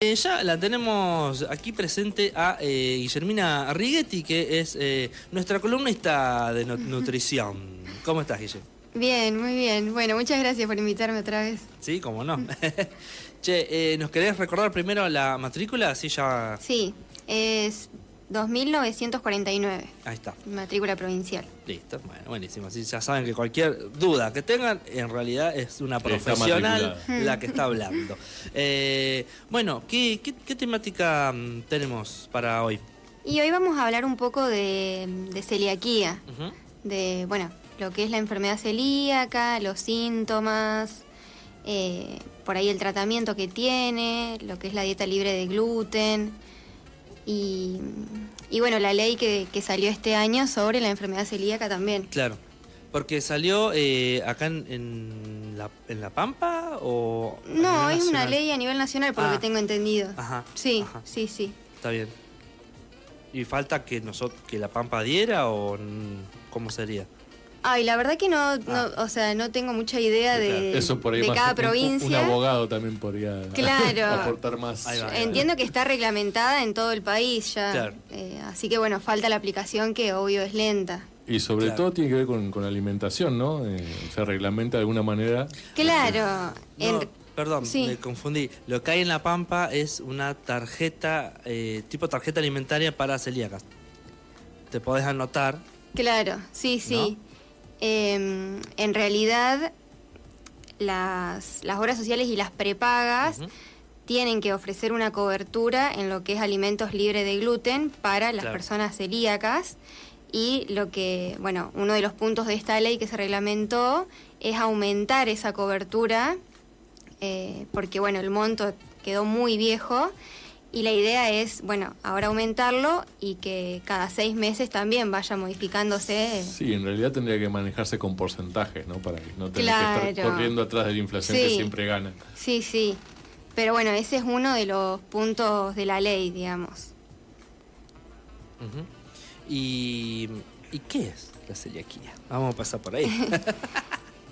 Eh, ya la tenemos aquí presente a eh, Guillermina Righetti, que es eh, nuestra columnista de nu- nutrición. ¿Cómo estás, Guille? Bien, muy bien. Bueno, muchas gracias por invitarme otra vez. Sí, cómo no. che, eh, ¿nos querés recordar primero la matrícula? Así ya... Sí, es 2949, Ahí está. matrícula provincial. Listo, bueno, buenísimo. Así ya saben que cualquier duda que tengan, en realidad es una profesional la que está hablando. Eh, bueno, ¿qué, qué, qué temática mm, tenemos para hoy? Y hoy vamos a hablar un poco de, de celiaquía, de, bueno, lo que es la enfermedad celíaca, los síntomas, eh, por ahí el tratamiento que tiene, lo que es la dieta libre de gluten y, y bueno, la ley que, que salió este año sobre la enfermedad celíaca también. Claro. Porque salió eh, acá en, en la, en La Pampa o... No, es una ley a nivel nacional, por lo Ah. que tengo entendido. Ajá. Sí, ajá, sí, sí. Está bien. ¿Y falta que nosotros que La Pampa diera o cómo sería? Ay, la verdad que no, no Ah. o sea, no tengo mucha idea de, Eso por ahí de más cada un- un, provincia. abogado también podría Claro. aportar más. Ahí va. Entiendo que está reglamentada en todo el país ya. Claro. Eh, así que bueno, falta la aplicación que obvio es lenta. Y sobre Claro. todo tiene que ver con, con la alimentación, ¿no? Eh, se reglamenta de alguna manera. Claro. No, en- perdón, sí. me confundí. Lo que hay en La Pampa es una tarjeta, eh, tipo tarjeta alimentaria para celíacas. Te podés anotar. claro, sí, sí. Eh, en realidad, las, las obras sociales y las prepagas tienen que ofrecer una cobertura en lo que es alimentos libres de gluten para las Claro. personas celíacas. Y lo que, bueno, uno de los puntos de esta ley que se reglamentó es aumentar esa cobertura, eh, porque, bueno, el monto quedó muy viejo. Y la idea es, bueno, ahora aumentarlo y que cada seis meses también vaya modificándose. Sí, en realidad tendría que manejarse con porcentajes, ¿no? Para que no tener que estar Claro. corriendo atrás de la inflación que siempre gana. Sí, sí. Pero bueno, ese es uno de los puntos de la ley, digamos. Y, ¿Y qué es la celiaquía? Vamos a pasar por ahí.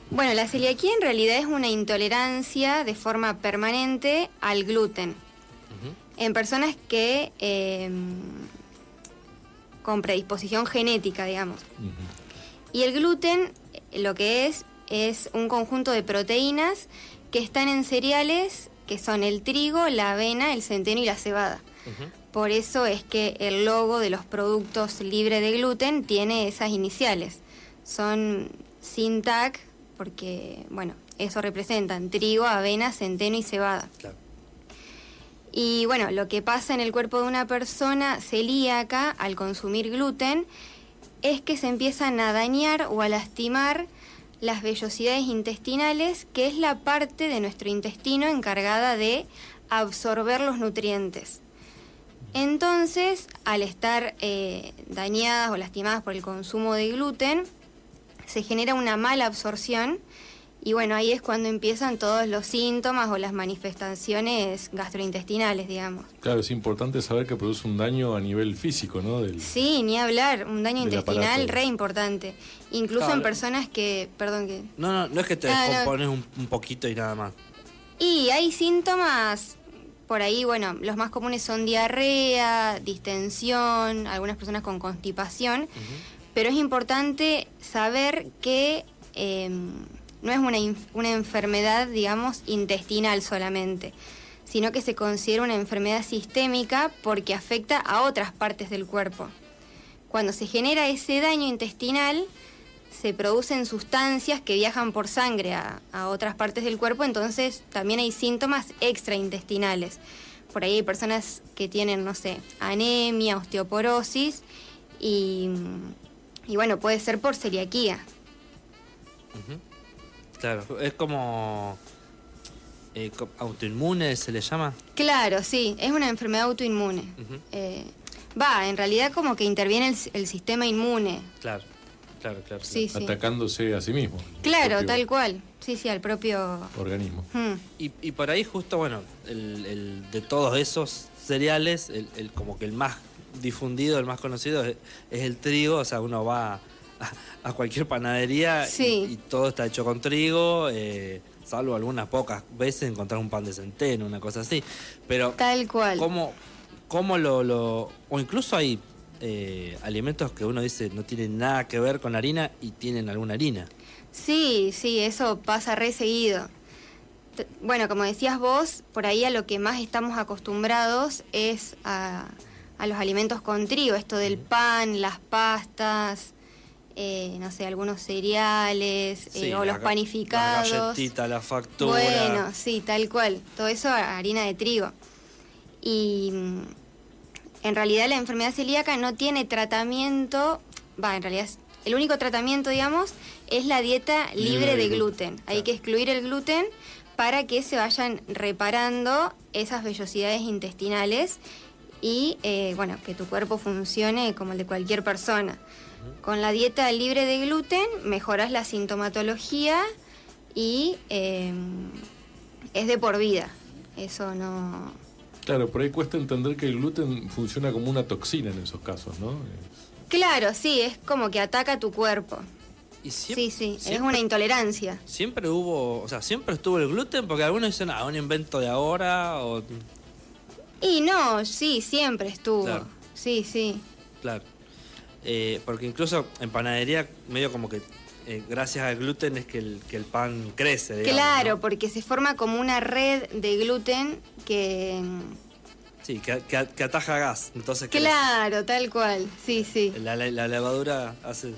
Bueno, la celiaquía en realidad es una intolerancia de forma permanente al gluten. En personas que eh, con predisposición genética, digamos. Y el gluten eh, lo que es es un conjunto de proteínas que están en cereales que son el trigo, la avena, el centeno y la cebada. Por eso es que el logo de los productos libres de gluten tiene esas iniciales. Son sin TAC porque, bueno, eso representan trigo, avena, centeno y cebada. Claro. Y bueno, lo que pasa en el cuerpo de una persona celíaca al consumir gluten es que se empiezan a dañar o a lastimar las vellosidades intestinales, que es la parte de nuestro intestino encargada de absorber los nutrientes. Entonces, al estar eh, dañadas o lastimadas por el consumo de gluten, se genera una mala absorción y bueno, ahí es cuando empiezan todos los síntomas o las manifestaciones gastrointestinales, digamos. Claro, es importante saber que produce un daño a nivel físico, ¿no? Del, Sí, ni hablar, un daño intestinal aparato. re importante. Incluso Claro. en personas que, perdón, que... No, no, no es que te Ah, no. descompones un, un poquito y nada más. Y hay síntomas, por ahí, bueno, los más comunes son diarrea, distensión, algunas personas con constipación, pero es importante saber que eh, no es una, enfermedad, digamos, intestinal solamente, sino que se considera una enfermedad sistémica porque afecta a otras partes del cuerpo. Cuando se genera ese daño intestinal, se producen sustancias que viajan por sangre a, otras partes del cuerpo, entonces también hay síntomas extraintestinales. Por ahí hay personas que tienen, no sé, anemia, osteoporosis y, y bueno, puede ser por celiaquía. Ujú. Claro, es como eh, autoinmune se le llama. Claro, sí, es una enfermedad autoinmune. Eh, va, en realidad como que interviene el, sistema inmune. Claro, claro, claro. Sí, sí. atacándose a sí mismo. Claro, tal cual. Sí, sí, al propio... Organismo. Hmm. Y, y por ahí justo, bueno, el, el- de todos esos cereales, el, el- como que el más difundido, el más conocido es, es el trigo, o sea, uno va a, a cualquier panadería y- todo está hecho con trigo, eh, salvo algunas pocas veces encontrar un pan de centeno, una cosa así. Pero Tal cual. ¿cómo, cómo lo, lo... O incluso hay eh, alimentos que uno dice no tienen nada que ver con la harina y tienen alguna harina. Sí, sí, eso pasa re seguido. T- Bueno, como decías vos, por ahí a lo que más estamos acostumbrados es a, a los alimentos con trigo, esto del pan, las pastas, eh, no sé, algunos cereales Sí, eh, o la los panificados. La galletita, la factura. Bueno, sí, tal cual. Todo eso harina de trigo. Y mm, en realidad la enfermedad celíaca no tiene tratamiento, va, en realidad el único tratamiento, digamos, es la dieta libre, de, gluten. Hay claro. que excluir el gluten para que se vayan reparando esas vellosidades intestinales y, eh, bueno, que tu cuerpo funcione como el de cualquier persona. Con la dieta libre de gluten mejoras la sintomatología y eh, es de por vida. Eso no... Claro, por ahí cuesta entender que el gluten funciona como una toxina en esos casos, ¿no? Claro, sí, es como que ataca tu cuerpo. Y siem- Sí, sí, es siempre- una intolerancia. Siempre hubo, o sea, siempre estuvo el gluten, porque algunos dicen, ah, un invento de ahora, o. Y no, sí, siempre estuvo. Claro. Sí, sí. Claro. Eh, porque incluso en panadería, medio como que eh, gracias al gluten es que el, que el pan crece. digamos, claro, ¿no? porque se forma como una red de gluten que... Sí, que, que- que ataja gas. Entonces. Claro, tal cual. Sí, sí. La, la- la levadura hace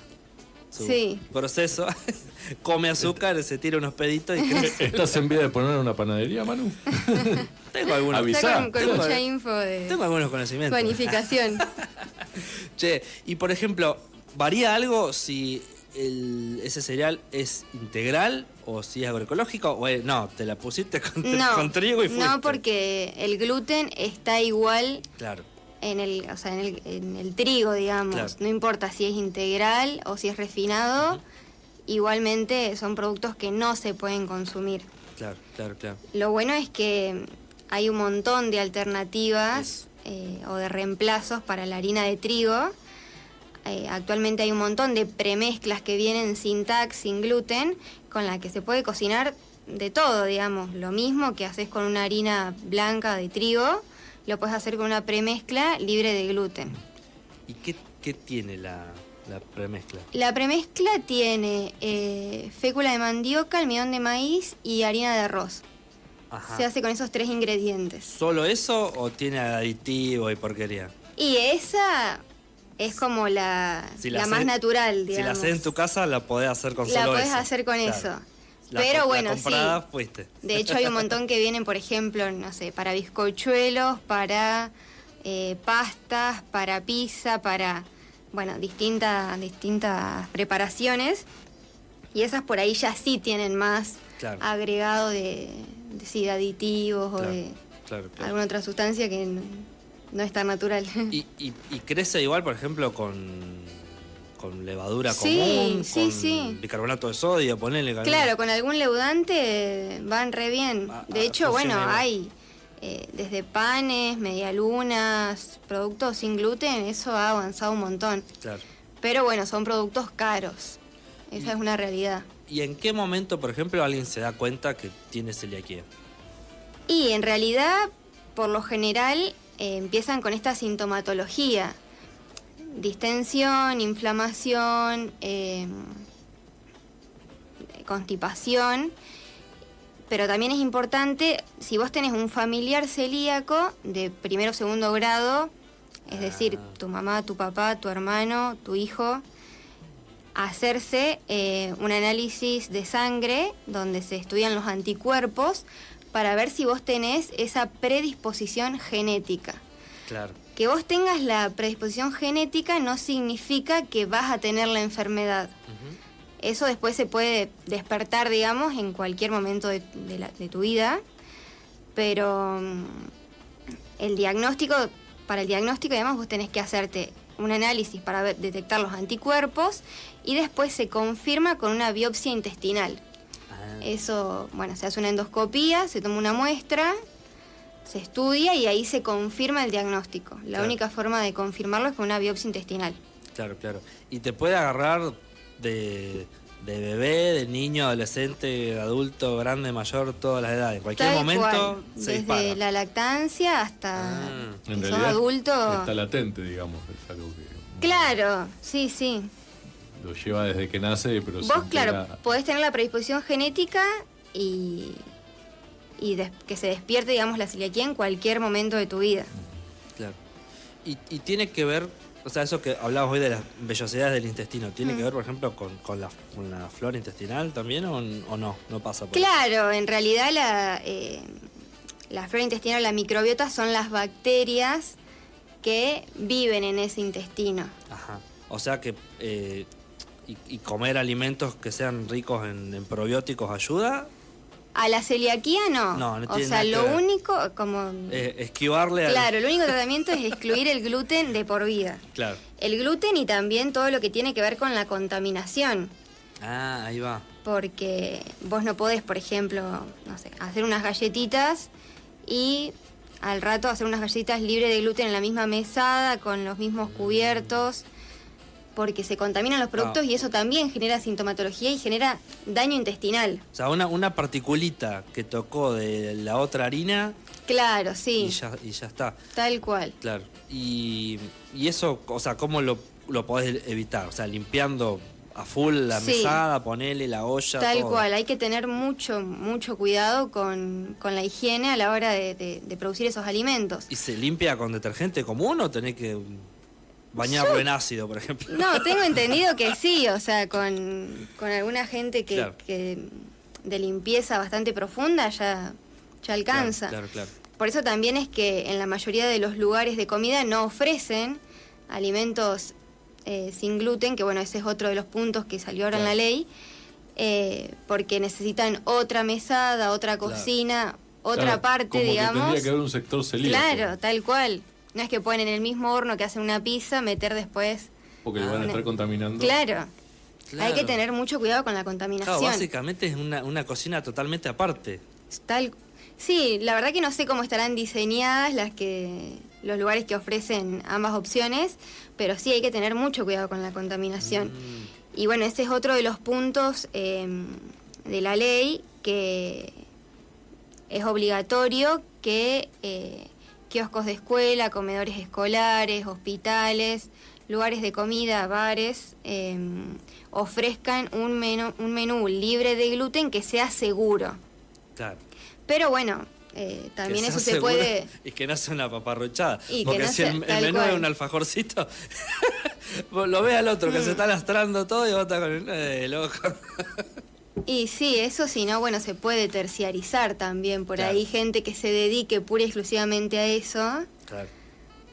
su Sí. proceso, come azúcar, se tira unos peditos y crece. ¿Estás en vía de poner una panadería, Manu? tengo algunos, con, con Tengo- mucha info de tengo algunos conocimientos. panificación. Che, y por ejemplo, ¿varía algo si el- ese cereal es integral o si es agroecológico? O, eh, no, te la pusiste con, tri- No, con trigo y fuiste. no porque el gluten está igual Claro, en el, o sea, en el, en el trigo, digamos. Claro. No importa si es integral o si es refinado, igualmente son productos que no se pueden consumir. claro, claro, claro. Lo bueno es que hay un montón de alternativas eh, o de reemplazos para la harina de trigo. Eh, actualmente hay un montón de premezclas que vienen sin TAC, sin gluten, con la que se puede cocinar de todo, digamos. Lo mismo que haces con una harina blanca de trigo, lo puedes hacer con una premezcla libre de gluten. ¿Y qué, qué tiene la, la premezcla? La premezcla tiene eh, fécula de mandioca, almidón de maíz y harina de arroz. Ajá. Se hace con esos tres ingredientes. ¿Solo eso o tiene aditivo y porquería? Y esa es como la, Si la, la más natural, Si la digamos. haces en tu casa, la podés hacer con La solo podés eso. hacer con Claro. eso. La Pero la bueno, comprada sí. fuiste. De hecho, hay un montón que vienen, por ejemplo, no sé, para bizcochuelos, para eh, pastas, para pizza, para, bueno, distintas, distintas preparaciones. Y esas por ahí ya sí tienen más Claro. agregado de, de, sí, de aditivos o de claro, claro. alguna otra sustancia que no, no es tan natural. Y, y- y crece igual, por ejemplo, con, con levadura común, sí, con sí. bicarbonato de sodio, ponele. Claro, con algún leudante van re bien. Ah, De ah, hecho, bueno, hay eh, desde panes, medialunas, productos sin gluten, eso ha avanzado un montón. Claro. Pero bueno, son productos caros. Esa Y- es una realidad. ¿Y en qué momento, por ejemplo, alguien se da cuenta que tiene celiaquía? Y en realidad, por lo general, eh, empiezan con esta sintomatología. Distensión, inflamación, eh, constipación. Pero también es importante, si vos tenés un familiar celíaco de primero o segundo grado, es decir, Ah. tu mamá, tu papá, tu hermano, tu hijo, hacerse eh, un análisis de sangre donde se estudian los anticuerpos para ver si vos tenés esa predisposición genética. Claro. Que vos tengas la predisposición genética no significa que vas a tener la enfermedad. Eso después se puede despertar, digamos, en cualquier momento de, de la- de tu vida, pero mm, el diagnóstico, para el diagnóstico, además, vos tenés que hacerte un análisis para ver- detectar los anticuerpos y después se confirma con una biopsia intestinal. Ah, Eso, bueno, se hace una endoscopía, se toma una muestra, se estudia y ahí se confirma el diagnóstico. La Claro. única forma de confirmarlo es con una biopsia intestinal. Claro, claro. Y te puede agarrar de, de bebé, de niño, adolescente, adulto, grande, mayor, todas las edades. En cualquier Tal momento cual, se desde dispara. la lactancia hasta Ah, que En sos adulto. está latente, digamos. Es algo que Claro, sí, sí. lo lleva desde que nace, pero Vos, claro, entera- podés tener la predisposición genética y, y des- que se despierte, digamos, la celiaquía en cualquier momento de tu vida. Claro. Y, y tiene que ver, o sea, eso que hablabas hoy de las vellosidades del intestino, ¿tiene Mm. que ver, por ejemplo, con, con la, con la flora intestinal también o, o no? No pasa por? Claro, en realidad la, eh, la flora intestinal, la microbiota, son las bacterias que viven en ese intestino. Ajá. O sea que eh, y, y comer alimentos que sean ricos en, en probióticos ayuda, A la celiaquía no. No, no o tiene sea, nada que lo ver. único, como... eh, esquivarle al- Claro, el único tratamiento es excluir el gluten de por vida. Claro. El gluten y también todo lo que tiene que ver con la contaminación. Ah, ahí va. Porque vos no podés, por ejemplo, no sé, hacer unas galletitas y al rato hacer unas galletitas libres de gluten en la misma mesada, con los mismos cubiertos, porque se contaminan los productos Ah. y eso también genera sintomatología y genera daño intestinal. O sea, una, una particulita que tocó de la otra harina Claro, y, sí, ya, y ya está. tal cual. Claro. Y, y eso, o sea, ¿cómo lo, lo podés evitar? O sea, limpiando a full la Sí. mesada, ponele la olla. Tal todo. cual, hay que tener mucho, mucho cuidado con, con la higiene a la hora de, de- de producir esos alimentos. ¿Y se limpia con detergente común o tenés que bañarlo en ácido, por ejemplo? No, tengo entendido que sí, o sea, con, con alguna gente que, Claro. que de limpieza bastante profunda ya, ya alcanza. Claro, claro. Por eso también es que en la mayoría de los lugares de comida no ofrecen alimentos eh, sin gluten, que bueno, ese es otro de los puntos que salió ahora en la ley, eh, porque necesitan otra mesada, otra Claro. cocina, otra Claro, parte, como que digamos. tendría que haber un sector celíaco. Claro, tal cual. No es que pueden en el mismo horno que hacen una pizza meter después. Porque le van a estar contaminando. Claro. Claro. Hay que tener mucho cuidado con la contaminación. Claro, básicamente es una, una cocina totalmente aparte. Tal, sí, la verdad que no sé cómo estarán diseñadas las que los lugares que ofrecen ambas opciones, pero sí hay que tener mucho cuidado con la contaminación. Mm, Y bueno, ese es otro de los puntos eh, de la ley que es obligatorio que eh, kioscos de escuela, comedores escolares, hospitales, lugares de comida, bares, eh, ofrezcan un menú, un menú libre de gluten que sea seguro. claro. Pero bueno, eh, también eso se seguro puede... Y que no sea una. Y que Porque no si sea- el, menú es un alfajorcito, lo ves al otro Mm. que se está lastrando todo y vos estás con el. Eh, loco. Y sí, eso sí, ¿no? Bueno, se puede terciarizar también. Por Claro. ahí gente que se dedique pura y exclusivamente a eso, Claro.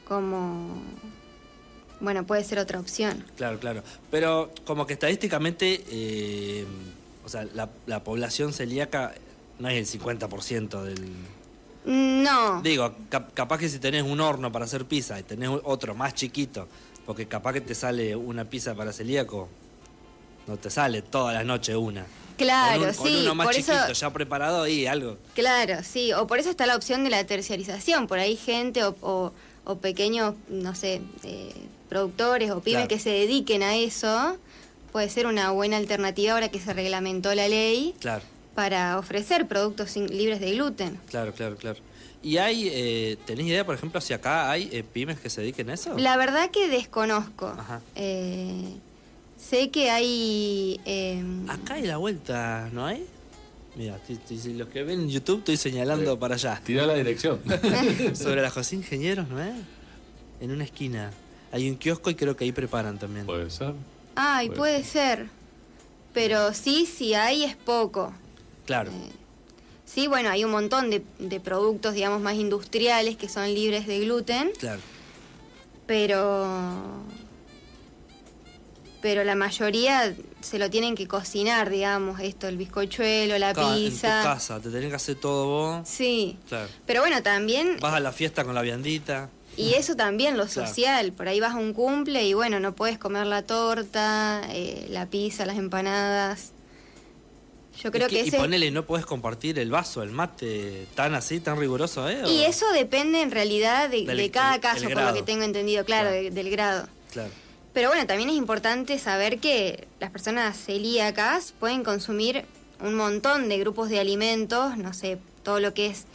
como... Bueno, puede ser otra opción. Claro, claro. Pero como que estadísticamente, eh, o sea, la, la población celíaca no es el 50% del... No, Digo, cap- capaz que si tenés un horno para hacer pizza y tenés otro más chiquito, porque capaz que te sale una pizza para celíaco, no te sale todas las noches una. Claro, con, un- con sí, uno más por chiquito eso... ya preparado y algo. Claro, sí, o por eso está la opción de la terciarización. Por ahí gente o, o- o pequeños, no sé, eh, productores o pymes Claro. que se dediquen a eso, puede ser una buena alternativa ahora que se reglamentó la ley Claro, para ofrecer productos sin- libres de gluten. claro, claro, claro. ¿Y hay, eh, tenés idea, por ejemplo, si acá hay eh, pymes que se dediquen a eso? La verdad que desconozco. Ajá. Eh, sé que hay... eh, Acá hay la vuelta, ¿no hay? Mira, los que ven en YouTube estoy señalando Sí. para allá. Tira la dirección. Sobre la José Ingenieros, ¿no es? En una esquina. Hay un kiosco y creo que ahí preparan también. Puede ser. Ay, Puede puede ser. Pero sí, si hay es poco. Claro. Eh, Sí, bueno, hay un montón de, de productos, digamos, más industriales que son libres de gluten, Claro. pero... Pero la mayoría se lo tienen que cocinar, digamos, esto, el bizcochuelo, la Acá, En tu pizza. casa, te tenés que hacer todo vos. Sí. Claro. Pero bueno, también Vas a la fiesta con la viandita. Y eso también, lo Claro. social. Por ahí vas a un cumple y bueno, no puedes comer la torta, eh, la pizza, las empanadas. Yo creo y, que y ese... ponele, no podés compartir el vaso, el mate, tan así, tan riguroso, ¿eh? ¿O? Y eso depende en realidad de, Del- de cada caso, el por lo que tengo entendido, claro, Claro. de- del grado. Claro. Pero bueno, también es importante saber que las personas celíacas pueden consumir un montón de grupos de alimentos, no sé, todo lo que es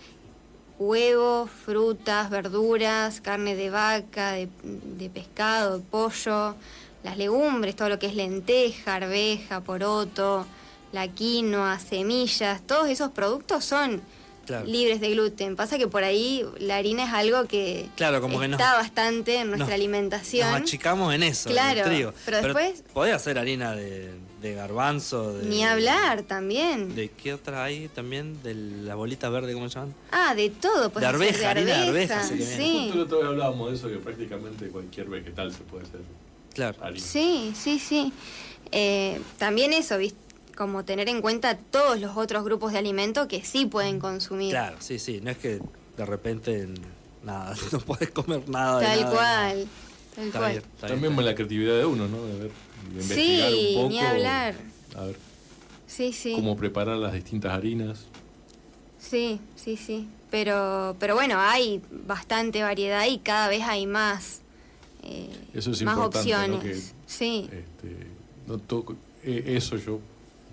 huevos, frutas, verduras, carne de vaca, de, pescado, pollo, las legumbres, todo lo que es lenteja, arveja, poroto, la quinoa, semillas, todos esos productos son Claro. libres de gluten. Pasa que por ahí la harina es algo que Claro, como que está nos- bastante en nuestra nos- alimentación. Nos achicamos en eso, en Claro, el trigo. pero después- podés hacer harina de, de garbanzo, de... Ni hablar también. ¿De qué otra hay también? De la bolita verde, ¿cómo se llaman? Ah, de todo. puedes De arveja, harina de arveja, sí que sí. Justo la otra vez hablábamos de eso, que prácticamente cualquier vegetal se puede hacer Claro. harina. Sí, sí, sí. Eh, también eso, ¿viste? Como tener en cuenta todos los otros grupos de alimentos que sí pueden consumir. Claro, sí, sí. No es que de repente nada, no podés comer nada de Tal nada. cual. Tal Está cual. bien, está También bien, con la creatividad de uno, ¿no? De, ver, de investigar Sí, un poco. ni hablar. A ver Sí, sí. cómo preparar las distintas harinas. Sí, sí, sí. Pero, pero bueno, hay bastante variedad y cada vez hay más, eh, Eso es más importante, ¿no? opciones. Que, Sí. Este, no to- eh, eso yo,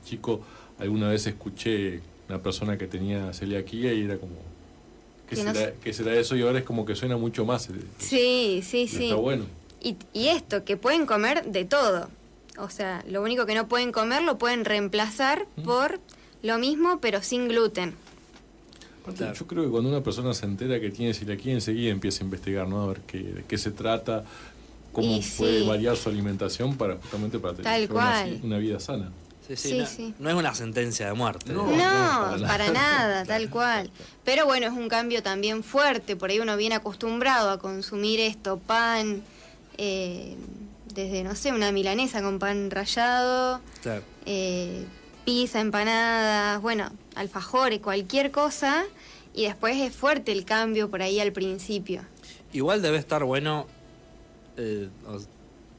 chico, alguna vez escuché una persona que tenía celiaquía y era como, ¿qué, Que no será, qué será eso? Y ahora es como que suena mucho más. Sí, sí, sí. Está bueno. Y, y esto, que pueden comer de todo. O sea, lo único que no pueden comer lo pueden reemplazar Mm. por lo mismo, pero sin gluten. Claro. Yo creo que cuando una persona se entera que tiene celiaquía, enseguida empieza a investigar, ¿no? A ver qué, de qué se trata, cómo Y puede sí. variar su alimentación para justamente para tener. Una, vida sana. Sí, sí, Sí, no, sí. no es una sentencia de muerte. No, No, no, para, para nada, tal cual. Pero bueno, es un cambio también fuerte. Por ahí uno viene acostumbrado a consumir esto, pan, eh, desde, no sé, una milanesa con pan rallado, Claro. eh, pizza, empanadas, bueno, alfajores, cualquier cosa. Y después es fuerte el cambio por ahí al principio. Igual debe estar bueno, eh,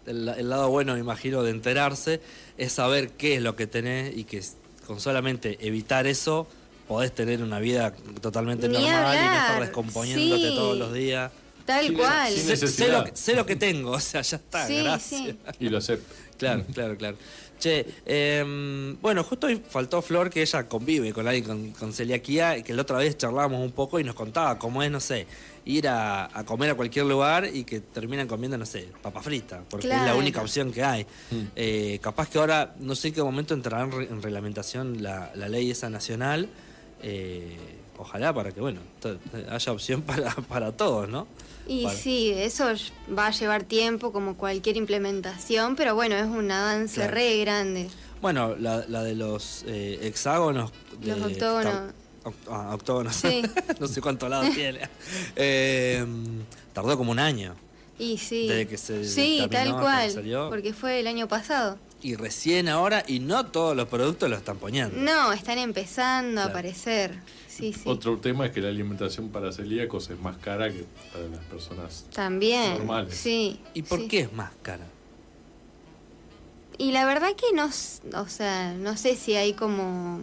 el, el lado bueno, me imagino, de enterarse, es saber qué es lo que tenés y que con solamente evitar eso podés tener una vida totalmente Ni normal y no estar descomponiéndote sí. todos los días. Tal Sin- cual. sin Sé, sé lo, que- sé lo que tengo, o sea, ya está, Sí, gracias. sí. Y lo acepta. Claro, claro, claro. Che, em, bueno, justo hoy faltó Flor, que ella convive con alguien con, con celiaquía, y que la otra vez charlábamos un poco y nos contaba cómo es, no sé, ir a, a comer a cualquier lugar y que terminan comiendo, no sé, papa frita, porque es la única opción que hay. Mm. Eh, capaz que ahora, no sé en qué momento entrará en, re- en reglamentación la, la ley esa nacional. eh, ojalá para que, bueno, haya opción para, para todos, ¿no? Y Para- sí, eso va a llevar tiempo como cualquier implementación, pero bueno, es un avance Claro. re grande. Bueno, la, la de los eh, hexágonos. de- Los octógonos. ah, octógonos. Sí. no sé cuántos lados tiene. Eh, tardó como un año. Y sí. Desde que se sí, tal cual. salió. Porque fue el año pasado. Y recién ahora, y no todos los productos lo están poniendo. No, están empezando a aparecer. Sí, sí. Otro tema es que la alimentación para celíacos es más cara que para las personas. También. normales. Sí. ¿Y por sí. qué es más cara? Y la verdad que no, o sea, no sé si hay como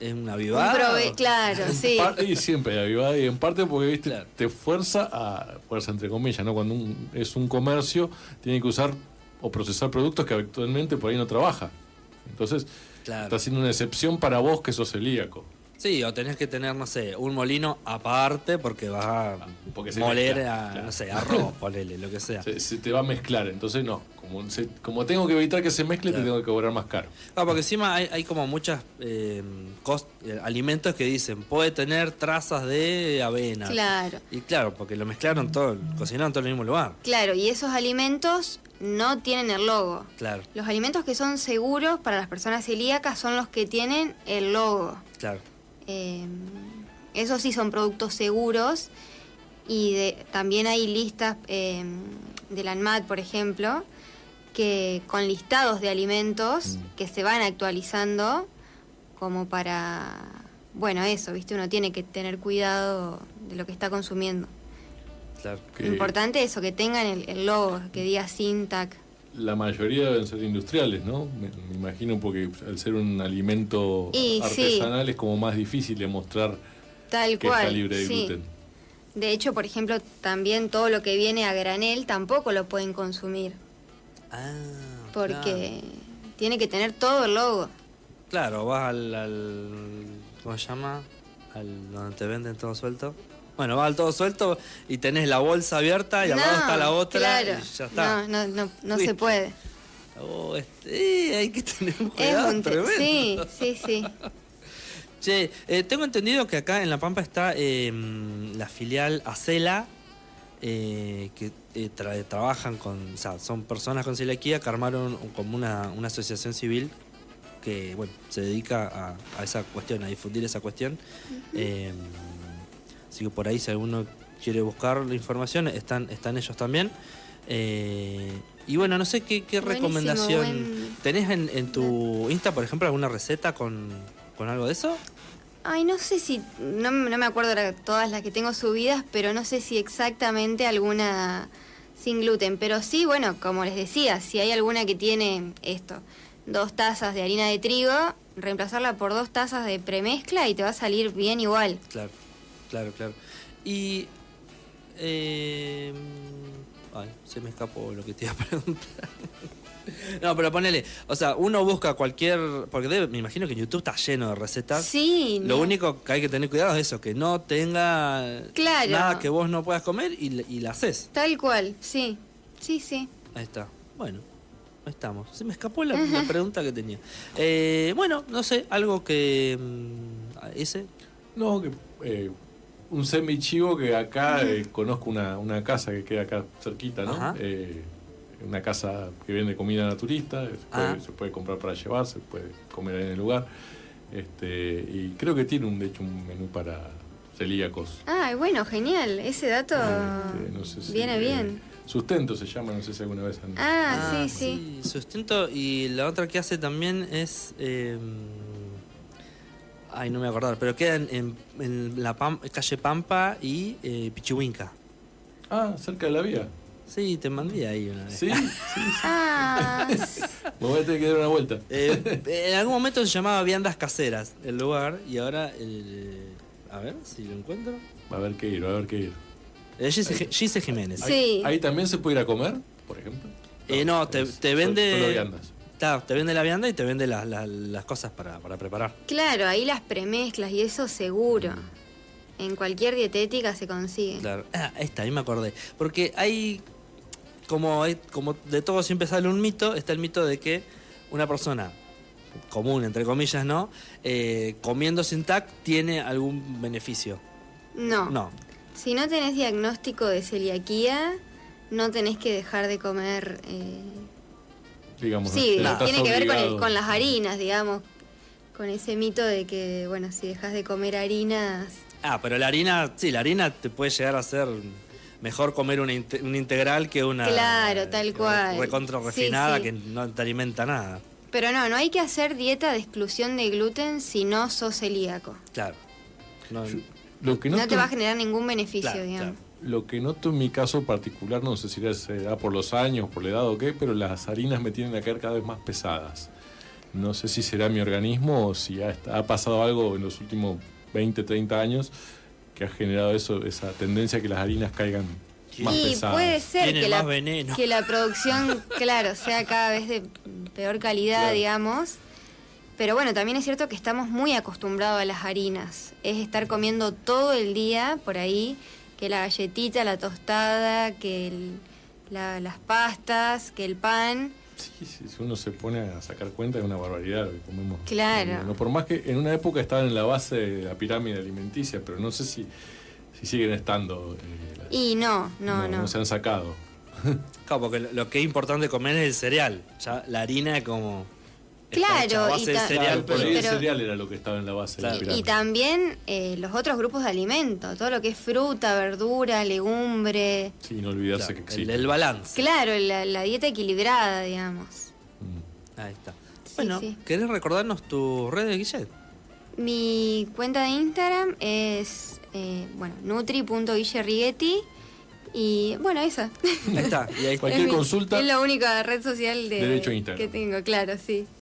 ¿Es una un vivada? prove- o- claro, sí. Parte- y siempre hay avivada, y en parte porque viste Claro. te fuerza a fuerza entre comillas no cuando un- es un comercio tiene que usar o procesar productos que actualmente por ahí no trabaja entonces Claro. está haciendo una excepción para vos que sos celíaco Sí, o tenés que tener, no sé, un molino aparte porque vas a porque moler, mezcla, a, claro. no sé, arroz, ponele, lo que sea. se, se te va a mezclar entonces no como, se- como tengo que evitar que se mezcle Claro. te tengo que cobrar más caro Ah, porque encima hay, hay como muchas eh, eh, alimentos que dicen puede tener trazas de avena. Claro. Y claro, porque lo mezclaron todo, cocinaron todo en el mismo lugar. Claro, y esos alimentos no tienen el logo. Claro, Los alimentos que son seguros para las personas celíacas son los que tienen el logo. claro. Eh, esos sí son productos seguros y de- también hay listas eh, de la ANMAT, por ejemplo, que con listados de alimentos Mm. que se van actualizando como para, bueno, eso, ¿viste? Uno tiene que tener cuidado de lo que está consumiendo. Claro. Que Importante eso, que tengan el, el logo, que diga Sintac. la mayoría deben ser industriales no me, me imagino porque al ser un alimento Y sí. artesanal es como más difícil de mostrar Tal que cual. está libre de sí. gluten De hecho, por ejemplo, también todo lo que viene a granel tampoco lo pueden consumir. Ah, porque tiene que tener todo el logo. Claro, vas al, al- ¿Cómo se llama? Al donde te venden todo suelto. Bueno, al todo suelto y tenés la bolsa abierta y al lado está la otra Claro. y ya está. No, no, no, no se puede. Oh, este, hay que tener un Es cuidado un tremendo. sí, sí, sí. Che, eh, tengo entendido que acá en La Pampa está eh, la filial Acela, eh, que eh, tra- trabajan con, o sea, son personas con celiaquía que armaron como una, una asociación civil que, bueno, se dedica a, a esa cuestión, a difundir esa cuestión. Eh, así que por ahí si alguno quiere buscar la información, están, están ellos también. Eh, y bueno, no sé qué, qué recomendación. buen- ¿Tenés en, en tu Insta, por ejemplo, alguna receta con, con algo de eso? Ay, no sé si, no, no me acuerdo todas las que tengo subidas, pero no sé si exactamente alguna sin gluten. Pero sí, bueno, como les decía, si hay alguna que tiene esto, dos tazas de harina de trigo, reemplazarla por dos tazas de premezcla y te va a salir bien igual. Claro, claro, claro. Y. eh, ay, se me escapó lo que te iba a preguntar. No, pero ponele, o sea, uno busca cualquier. Porque debe- me imagino que YouTube está lleno de recetas. Sí, Lo no. único que hay que tener cuidado es eso, que no tenga Claro. nada que vos no puedas comer y, y la haces. Tal cual, sí. Sí, sí. Ahí está. Bueno, ahí estamos. Se me escapó la, la pregunta que tenía. Eh, bueno, no sé, algo que. mm, ese. No, que eh, un semi-chivo que acá eh, conozco una, una casa que queda acá cerquita, ¿no? Eh, una casa que vende comida naturista, se puede, Ah. se puede comprar para llevar, se puede comer ahí en el lugar. Este, y creo que tiene un, de hecho un menú para celíacos. Ah, bueno, genial. Ese dato Este, no sé si, viene eh, bien. Sustento se llama, no sé si alguna vez han... Ah, sí, sí. Sustento. Y la otra que hace también es. eh, ay, no me voy a acordar, pero queda en, en- en la Pam- calle Pampa y eh, Pichihuinca. Ah, cerca de la vía. Sí, te mandé ahí una vez. Sí, sí, sí. Ah, Me voy a tener que dar una vuelta. Eh, en algún momento se llamaba Viandas Caseras el lugar y ahora. el- a ver si lo encuentro. Va a haber que ir, va a haber que ir. Eh, Gise, Gise Jiménez. Sí. Ahí, ahí también se puede ir a comer, por ejemplo. Eh, no, te- te vende- Solo viandas. Claro, te vende la vianda y te vende la- la- las cosas para, para preparar. claro, ahí las premezclas y eso seguro. En cualquier dietética se consigue. Claro. Ah, está, ahí me acordé. Porque hay. Como, hay, como de todo siempre sale un mito, está el mito de que una persona común, entre comillas, ¿no? Eh, comiendo sin TAC tiene algún beneficio. No. No. Si no tenés diagnóstico de celiaquía, no tenés que dejar de comer. eh, Digamos, Sí, no estás tiene que ver con, el- con las harinas, digamos. Con ese mito de que, bueno, si dejas de comer harinas. Ah, pero la harina, sí, la harina te puede llegar a ser mejor comer una, una integral que una. Claro, tal eh, cual. Recontra refinada sí. que no te alimenta nada. Pero no, no hay que hacer dieta de exclusión de gluten si no sos celíaco. Claro. No, Lo que No, noto, te va a generar ningún beneficio, Claro, digamos. Lo que noto en mi caso particular, no sé si se da por los años, por la edad o qué, pero las harinas me tienen a caer cada vez más pesadas. No sé si será mi organismo o si ha, ha pasado algo en los últimos 20, 30 años que ha generado eso, esa tendencia a que las harinas caigan más Y pesadas. puede ser que la, que la producción, claro, sea cada vez de peor calidad, Claro. digamos. Pero bueno, también es cierto que estamos muy acostumbrados a las harinas. Es estar comiendo todo el día por ahí, que la galletita, la tostada, que el- la- las pastas, que el pan. Sí, sí, si uno se pone a sacar cuenta es una barbaridad lo que comemos. Claro. No, por más que en una época estaban en la base de la pirámide alimenticia, pero no sé si, si siguen estando. eh, las- Y no, no, no. no se han sacado. Claro, porque lo, lo que es importante comer es el cereal. Ya la harina es como. Claro, base y de ta- cereal, Claro, por pero- el cereal era lo que estaba en la base Claro. de la Y, también eh, los otros grupos de alimentos, todo lo que es fruta, verdura, legumbre. Sí, no olvidarse Claro, que el, existe. el balance. Claro, la, la dieta equilibrada, digamos. Mm. Ahí está. Sí, bueno, sí. ¿querés recordarnos tus redes, Guillet? Mi cuenta de Instagram es, eh, bueno, nutri.guillerriguetti. Y bueno, esa. Ahí está. Y ahí. Cualquier Es mi- consulta, Es la única red social de, Derecho a Instagram. que tengo, claro, sí.